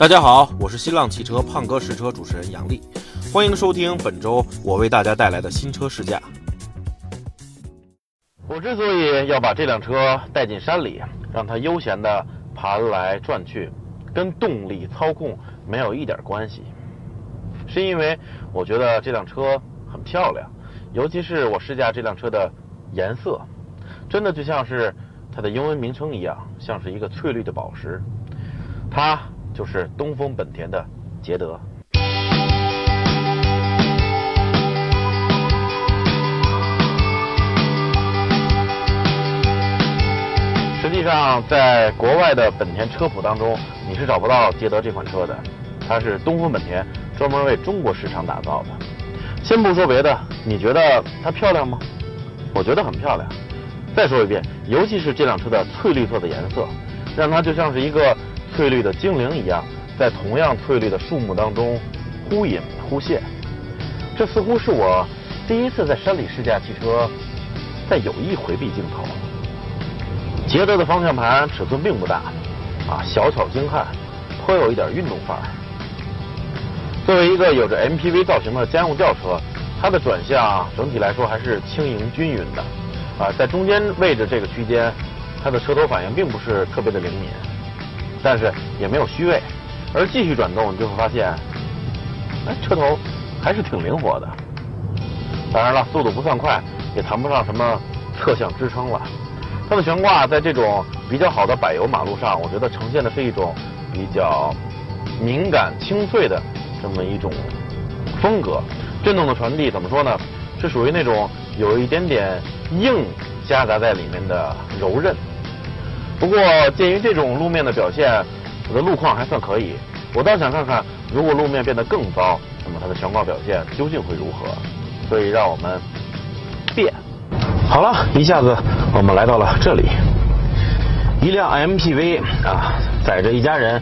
大家好，我是新浪汽车胖哥试车主持人杨丽，欢迎收听本周我为大家带来的新车试驾。我之所以要把这辆车带进山里，让它悠闲地盘来转去，跟动力操控没有一点关系，是因为我觉得这辆车很漂亮，尤其是我试驾这辆车的颜色，真的就像是它的英文名称一样，像是一个翠绿的宝石。它。就是东风本田的捷德。实际上，在国外的本田车谱当中，你是找不到捷德这款车的。它是东风本田专门为中国市场打造的。先不说别的，你觉得它漂亮吗？我觉得很漂亮。再说一遍，尤其是这辆车的翠绿色的颜色，让它就像是一个。翠绿的精灵一样，在同样翠绿的树木当中忽隐忽现。这似乎是我第一次在山里试驾汽车，在有意回避镜头。捷德的方向盘尺寸并不大，啊，小巧精悍，颇有一点运动范儿。作为一个有着 MPV 造型的家用轿车，它的转向整体来说还是轻盈均匀的。啊，在中间位置这个区间，它的车头反应并不是特别的灵敏。但是也没有虚位，而继续转动，你就会发现，哎，车头还是挺灵活的。当然了，速度不算快，也谈不上什么侧向支撑了。它的悬挂在这种比较好的柏油马路上，我觉得呈现的是一种比较敏感清脆的这么一种风格。震动的传递怎么说呢？是属于那种有一点点硬夹杂在里面的柔韧。不过，鉴于这种路面的表现，我的路况还算可以。我倒想看看，如果路面变得更糟，那么它的悬挂表现究竟会如何？所以，让我们变。好了，一下子我们来到了这里。一辆 MPV 啊，载着一家人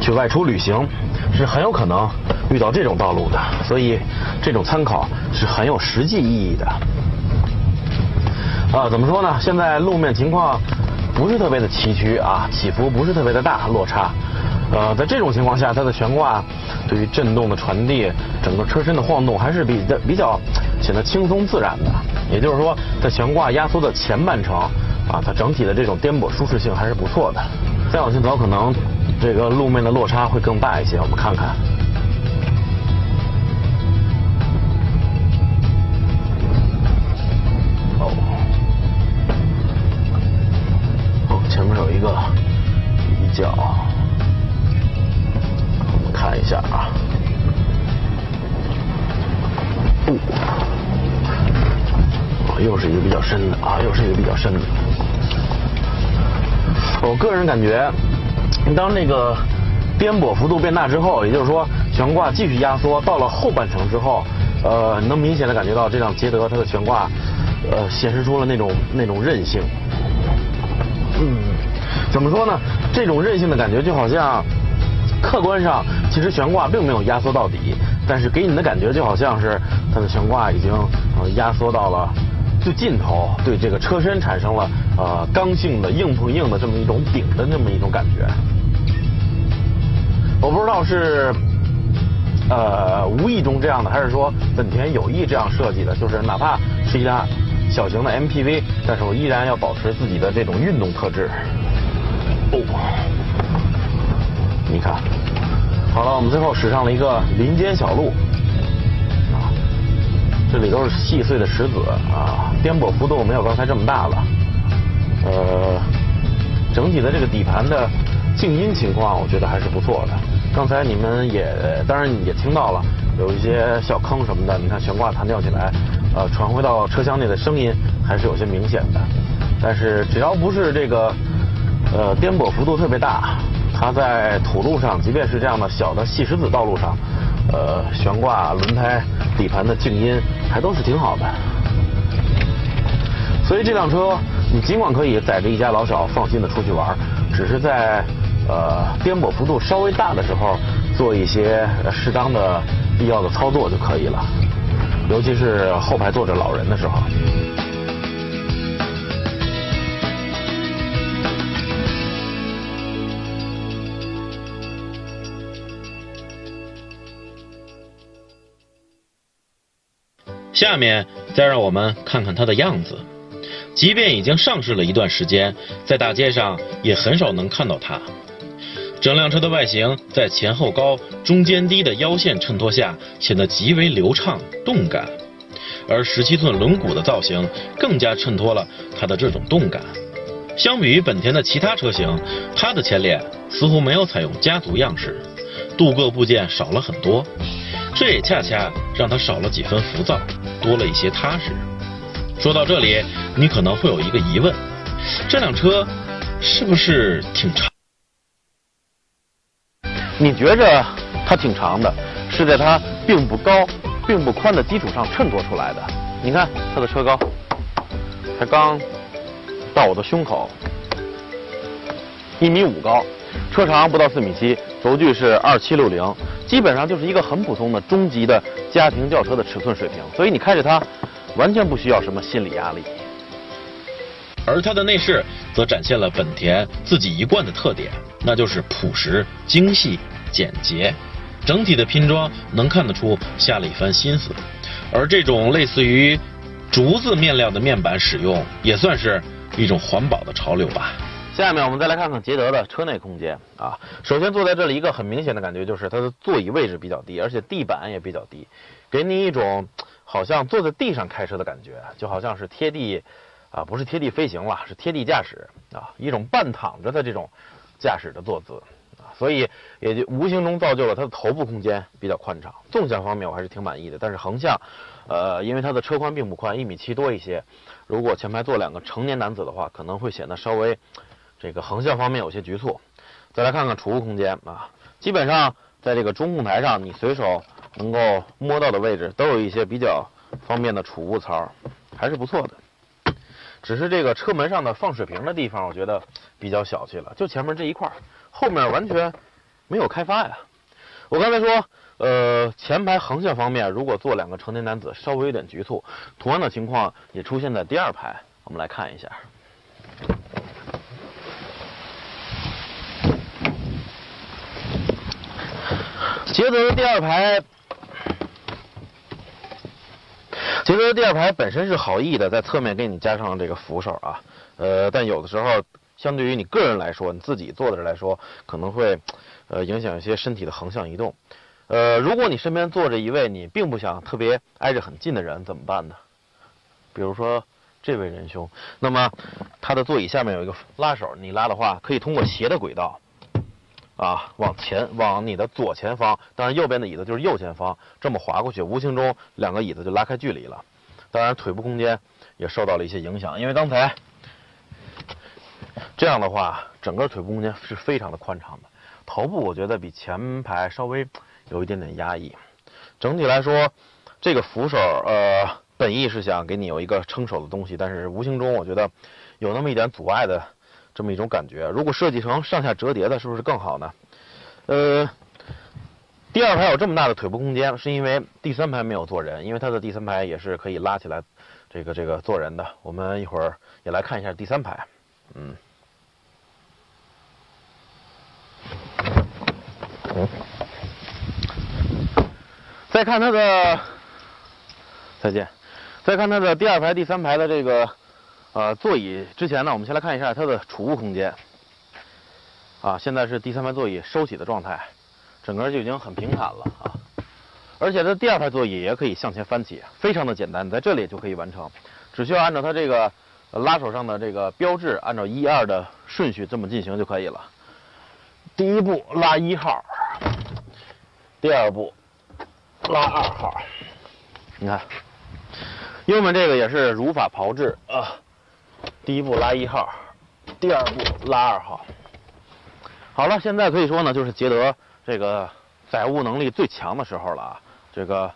去外出旅行，是很有可能遇到这种道路的。所以，这种参考是很有实际意义的。啊，怎么说呢？现在路面情况。不是特别的崎岖啊，起伏不是特别的大，落差。呃，在这种情况下，它的悬挂对于震动的传递，整个车身的晃动还是比较比较显得轻松自然的。也就是说，在悬挂压缩的前半程啊，它整体的这种颠簸舒适性还是不错的。再往前走，可能这个路面的落差会更大一些。我们看看。有一个比较，我们看一下啊，哦，又是一个比较深的啊，又是一个比较深的。我个人感觉，当那个颠簸幅度变大之后，也就是说悬挂继续压缩到了后半程之后，呃，能明显的感觉到这辆捷德它的悬挂，呃，显示出了那种那种韧性，嗯。怎么说呢？这种韧性的感觉就好像，客观上其实悬挂并没有压缩到底，但是给你的感觉就好像是它的悬挂已经压缩到了最尽头，对这个车身产生了呃刚性的硬碰硬的这么一种顶的这么一种感觉。我不知道是呃无意中这样的，还是说本田有意这样设计的，就是哪怕是一辆小型的 MPV，但是我依然要保持自己的这种运动特质。哦，你看，好了，我们最后驶上了一个林间小路，啊，这里都是细碎的石子啊，颠簸幅度没有刚才这么大了，呃，整体的这个底盘的静音情况，我觉得还是不错的。刚才你们也当然也听到了，有一些小坑什么的，你看悬挂弹跳起来，呃，传回到车厢内的声音还是有些明显的。但是只要不是这个。呃，颠簸幅度特别大，它在土路上，即便是这样的小的细石子道路上，呃，悬挂、轮胎、底盘的静音还都是挺好的。所以这辆车，你尽管可以载着一家老小放心的出去玩，只是在呃颠簸幅度稍微大的时候，做一些适当的必要的操作就可以了，尤其是后排坐着老人的时候。下面再让我们看看它的样子。即便已经上市了一段时间，在大街上也很少能看到它。整辆车的外形在前后高、中间低的腰线衬托下，显得极为流畅、动感。而十七寸轮毂的造型更加衬托了它的这种动感。相比于本田的其他车型，它的前脸似乎没有采用家族样式，镀铬部件少了很多，这也恰恰让他少了几分浮躁，多了一些踏实。说到这里，你可能会有一个疑问：这辆车是不是挺长？你觉着它挺长的，是在它并不高、并不宽的基础上衬托出来的。你看它的车高，才刚到我的胸口，一米五高，车长不到四米七，轴距是二七六零，基本上就是一个很普通的中级的家庭轿车的尺寸水平。所以你开着它。完全不需要什么心理压力，而它的内饰则展现了本田自己一贯的特点，那就是朴实、精细、简洁，整体的拼装能看得出下了一番心思。而这种类似于竹子面料的面板使用，也算是一种环保的潮流吧。下面我们再来看看捷德的车内空间啊，首先坐在这里，一个很明显的感觉就是它的座椅位置比较低，而且地板也比较低，给你一种。好像坐在地上开车的感觉，就好像是贴地，啊，不是贴地飞行了，是贴地驾驶啊，一种半躺着的这种驾驶的坐姿啊，所以也就无形中造就了它的头部空间比较宽敞。纵向方面我还是挺满意的，但是横向，呃，因为它的车宽并不宽，一米七多一些，如果前排坐两个成年男子的话，可能会显得稍微这个横向方面有些局促。再来看看储物空间啊，基本上在这个中控台上，你随手。能够摸到的位置都有一些比较方便的储物槽，还是不错的。只是这个车门上的放水瓶的地方，我觉得比较小气了。就前面这一块，后面完全没有开发呀。我刚才说，呃，前排横向方面，如果坐两个成年男子，稍微有点局促。同样的情况也出现在第二排，我们来看一下。捷德的第二排。捷德的第二排本身是好意的，在侧面给你加上这个扶手啊，呃，但有的时候相对于你个人来说，你自己坐的来说，可能会呃影响一些身体的横向移动。呃，如果你身边坐着一位你并不想特别挨着很近的人，怎么办呢？比如说这位仁兄，那么他的座椅下面有一个拉手，你拉的话可以通过斜的轨道。啊，往前往你的左前方，当然右边的椅子就是右前方，这么滑过去，无形中两个椅子就拉开距离了。当然腿部空间也受到了一些影响，因为刚才这样的话，整个腿部空间是非常的宽敞的。头部我觉得比前排稍微有一点点压抑。整体来说，这个扶手呃，本意是想给你有一个撑手的东西，但是无形中我觉得有那么一点阻碍的。这么一种感觉，如果设计成上下折叠的，是不是更好呢？呃，第二排有这么大的腿部空间，是因为第三排没有坐人，因为它的第三排也是可以拉起来，这个这个坐人的。我们一会儿也来看一下第三排，嗯，嗯，再看它的，再见，再看它的第二排、第三排的这个。呃，座椅之前呢，我们先来看一下它的储物空间。啊，现在是第三排座椅收起的状态，整个就已经很平坦了啊。而且它第二排座椅也可以向前翻起，非常的简单，在这里就可以完成，只需要按照它这个拉手上的这个标志，按照一二的顺序这么进行就可以了。第一步拉一号，第二步拉二号，你看，右面这个也是如法炮制啊。第一步拉一号，第二步拉二号。好了，现在可以说呢，就是捷德这个载物能力最强的时候了啊。这个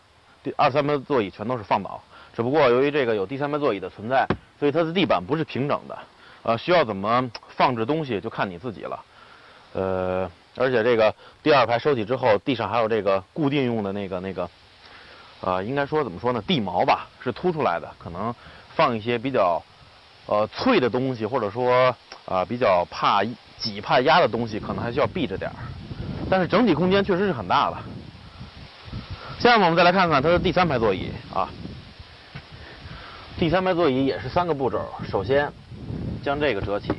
第二三排座椅全都是放倒，只不过由于这个有第三排座椅的存在，所以它的地板不是平整的，呃，需要怎么放置东西就看你自己了。呃，而且这个第二排收起之后，地上还有这个固定用的那个那个，呃，应该说怎么说呢，地锚吧，是凸出来的，可能放一些比较。呃，脆的东西，或者说啊比较怕挤、怕压的东西，可能还需要避着点儿。但是整体空间确实是很大了。下面我们再来看看它的第三排座椅啊，第三排座椅也是三个步骤，首先将这个折起，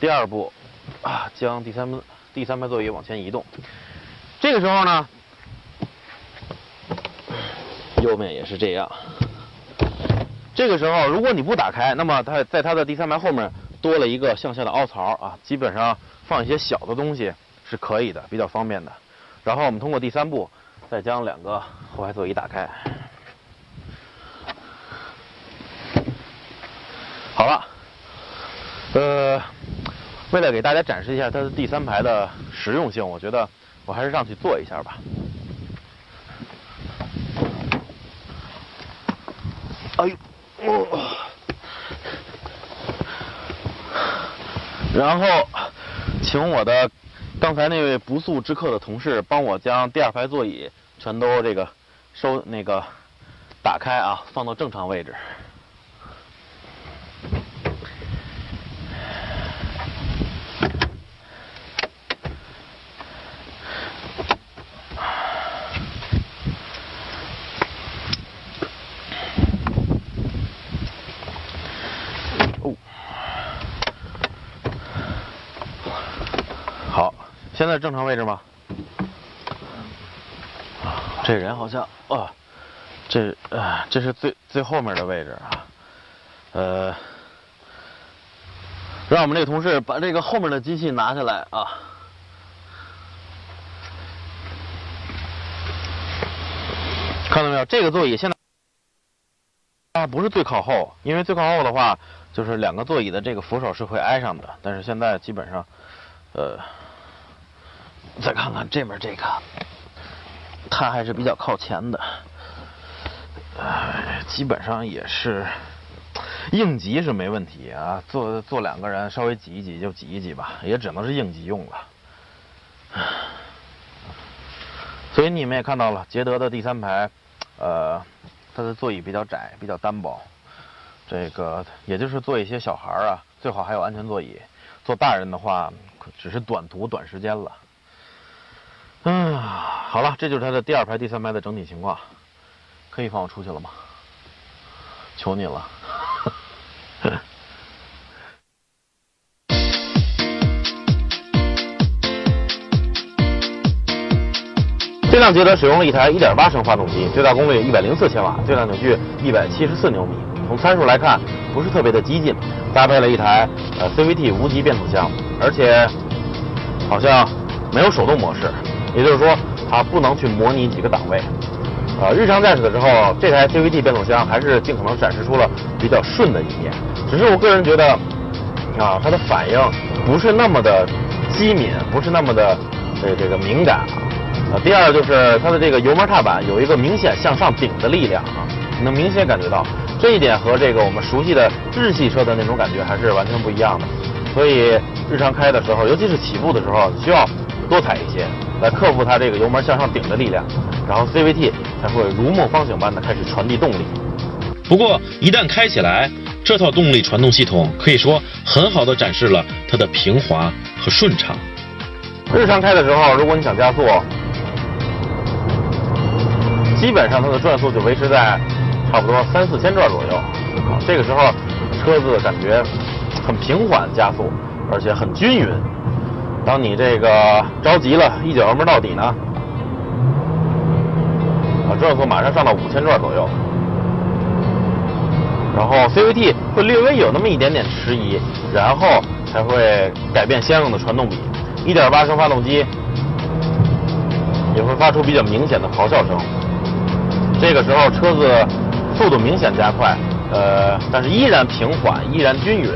第二步啊将第三第三排座椅往前移动，这个时候呢，右面也是这样。这个时候如果你不打开，那么它在它的第三排后面多了一个向下的凹槽啊，基本上放一些小的东西是可以的，比较方便的。然后我们通过第三步再将两个后排座椅打开。好了，呃，为了给大家展示一下它的第三排的实用性，我觉得我还是上去坐一下吧。哎呦，哦，然后请我的刚才那位不速之客的同事帮我将第二排座椅全都这个收那个打开啊，放到正常位置。好，现在正常位置吗？这人好像啊，这啊这是最最后面的位置啊，呃，让我们这个同事把这个后面的机器拿下来啊。看到没有？这个座椅现在啊不是最靠后，因为最靠后的话，就是两个座椅的这个扶手是会挨上的。但是现在基本上，呃，再看看这边这个，它还是比较靠前的，呃，基本上也是应急是没问题啊。坐坐两个人稍微挤一挤就挤一挤吧，也只能是应急用了。所以你们也看到了，捷德的第三排。呃，它的座椅比较窄，比较单薄，这个也就是坐一些小孩啊，最好还有安全座椅。坐大人的话，只是短途短时间了。嗯，好了，这就是它的第二排、第三排的整体情况。可以放我出去了吗？求你了。这辆捷德使用了一台1.8升发动机，最大功率104千瓦，最大扭矩174牛米。从参数来看，不是特别的激进。搭配了一台呃 CVT 无级变速箱，而且好像没有手动模式，也就是说它不能去模拟几个档位。呃，日常驾驶的时候，这台 CVT 变速箱还是尽可能展示出了比较顺的一面。只是我个人觉得，啊，它的反应不是那么的机敏，不是那么的这这个敏感啊。啊，第二就是它的这个油门踏板有一个明显向上顶的力量啊，你能明显感觉到这一点和这个我们熟悉的日系车的那种感觉还是完全不一样的。所以日常开的时候，尤其是起步的时候，需要多踩一些来克服它这个油门向上顶的力量，然后 CVT 才会如梦方醒般的开始传递动力。不过一旦开起来，这套动力传动系统可以说很好的展示了它的平滑和顺畅。日常开的时候，如果你想加速。基本上它的转速就维持在差不多三四千转左右，啊，这个时候车子感觉很平缓加速，而且很均匀。当你这个着急了，一脚油门到底呢，啊，转速马上上到五千转左右。然后 CVT 会略微有那么一点点迟疑，然后才会改变相应的传动比。1.8升发动机也会发出比较明显的咆哮声。这个时候车子速度明显加快，呃，但是依然平缓，依然均匀。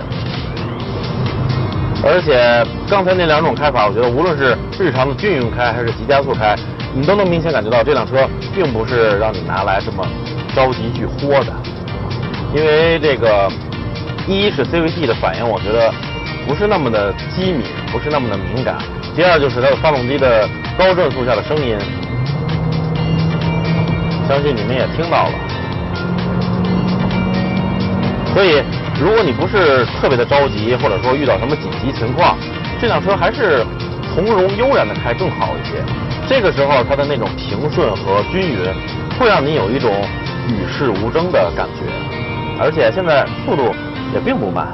而且刚才那两种开法，我觉得无论是日常的均匀开还是急加速开，你都能明显感觉到这辆车并不是让你拿来这么着急去豁的。因为这个一是 CVT 的反应，我觉得不是那么的机敏，不是那么的敏感。第二就是它的发动机的高转速下的声音。相信你们也听到了，所以如果你不是特别的着急，或者说遇到什么紧急情况，这辆车还是从容悠然的开更好一些。这个时候它的那种平顺和均匀，会让你有一种与世无争的感觉，而且现在速度也并不慢。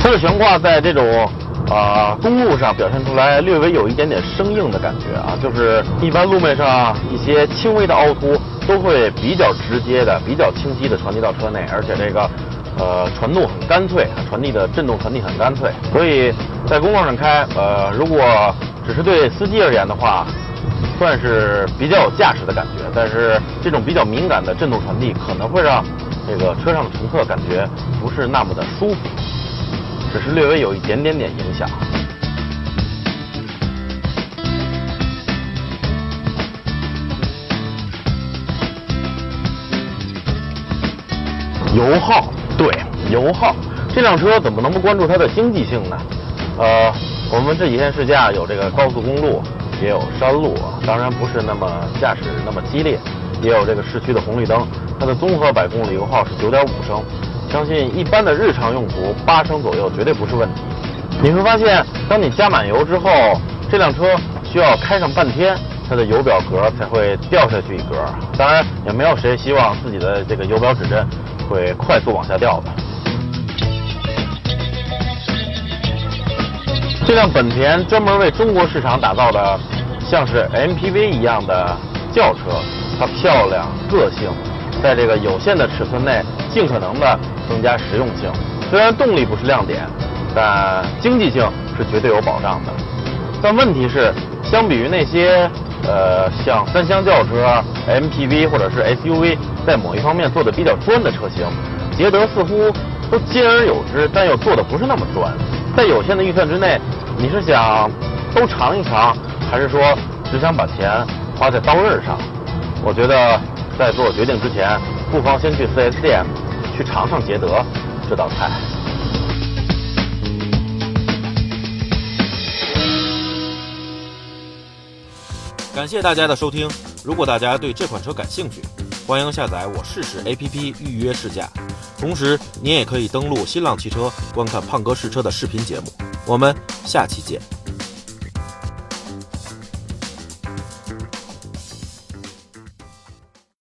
它的悬挂在这种啊、公路上表现出来略微有一点点生硬的感觉啊，就是一般路面上一些轻微的凹凸都会比较直接的、比较清晰的传递到车内，而且这个呃传动很干脆，传递的震动传递很干脆，所以在公路上开，呃，如果只是对司机而言的话，算是比较有驾驶的感觉，但是这种比较敏感的震动传递可能会让这个车上的乘客感觉不是那么的舒服。只是略微有一点点点影响。油耗，对，油耗，这辆车怎么能不关注它的经济性呢？呃，我们这几天试驾有这个高速公路，也有山路，当然不是那么驾驶那么激烈，也有这个市区的红绿灯，它的综合百公里油耗是九点五升。相信一般的日常用途八升左右绝对不是问题。你会发现，当你加满油之后，这辆车需要开上半天，它的油表格才会掉下去一格。当然，也没有谁希望自己的这个油表指针会快速往下掉的。这辆本田专门为中国市场打造的，像是 MPV 一样的轿车，它漂亮、个性，在这个有限的尺寸内，尽可能的增加实用性。虽然动力不是亮点，但经济性是绝对有保障的。但问题是，相比于那些呃像三厢轿车、MPV 或者是 SUV，在某一方面做的比较专的车型，捷德似乎都兼而有之，但又做的不是那么专。在有限的预算之内，你是想都尝一尝，还是说只想把钱花在刀刃上？我觉得在做决定之前，不妨先去 4S 店去尝尝捷德这道菜。感谢大家的收听。如果大家对这款车感兴趣，欢迎下载我试试 APP 预约试驾。同时，您也可以登录新浪汽车观看胖哥试车的视频节目。我们下期见。